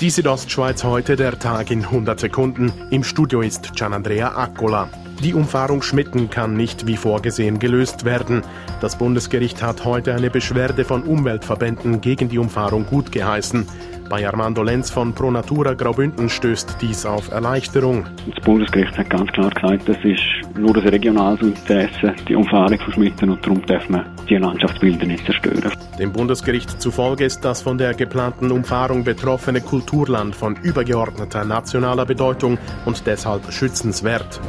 Die Südostschweiz heute, der Tag in 100 Sekunden. Im Studio ist Gianandrea Accola. Die Umfahrung Schmitten kann nicht wie vorgesehen gelöst werden. Das Bundesgericht hat heute eine Beschwerde von Umweltverbänden gegen die Umfahrung gutgeheißen. Bei Armando Lenz von Pro Natura Graubünden stößt dies auf Erleichterung. Das Bundesgericht hat ganz klar gesagt, das ist nur ein regionales Interesse, die Umfahrung von Schmitten, und darum darf man die Landschaftsbilder nicht zerstören. Dem Bundesgericht zufolge ist das von der geplanten Umfahrung betroffene Kulturland von übergeordneter nationaler Bedeutung und deshalb schützenswert.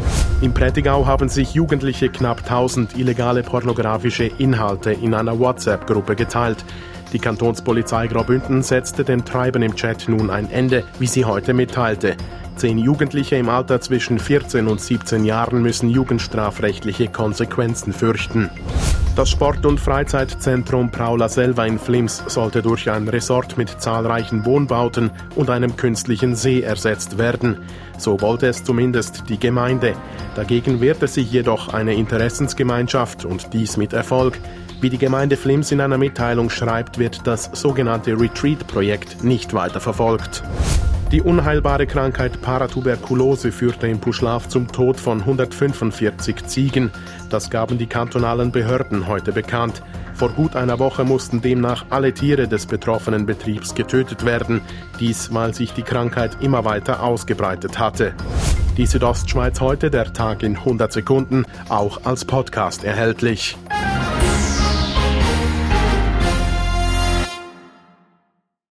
Im Prättigau haben sich Jugendliche knapp 1000 illegale pornografische Inhalte in einer WhatsApp-Gruppe geteilt. Die Kantonspolizei Graubünden setzte den Treiben im Chat nun ein Ende, wie sie heute mitteilte. Zehn Jugendliche im Alter zwischen 14 und 17 Jahren müssen jugendstrafrechtliche Konsequenzen fürchten. Das Sport- und Freizeitzentrum Praula Selva in Flims sollte durch ein Resort mit zahlreichen Wohnbauten und einem künstlichen See ersetzt werden. So wollte es zumindest die Gemeinde. Dagegen wehrte sich jedoch eine Interessensgemeinschaft und dies mit Erfolg. Wie die Gemeinde Flims in einer Mitteilung schreibt, wird das sogenannte Retreat-Projekt nicht weiter verfolgt. Die unheilbare Krankheit Paratuberkulose führte in Puschlaf zum Tod von 145 Ziegen. Das gaben die kantonalen Behörden heute bekannt. Vor gut einer Woche mussten demnach alle Tiere des betroffenen Betriebs getötet werden. Dies, weil sich die Krankheit immer weiter ausgebreitet hatte. Die Südostschweiz heute, der Tag in 100 Sekunden, auch als Podcast erhältlich.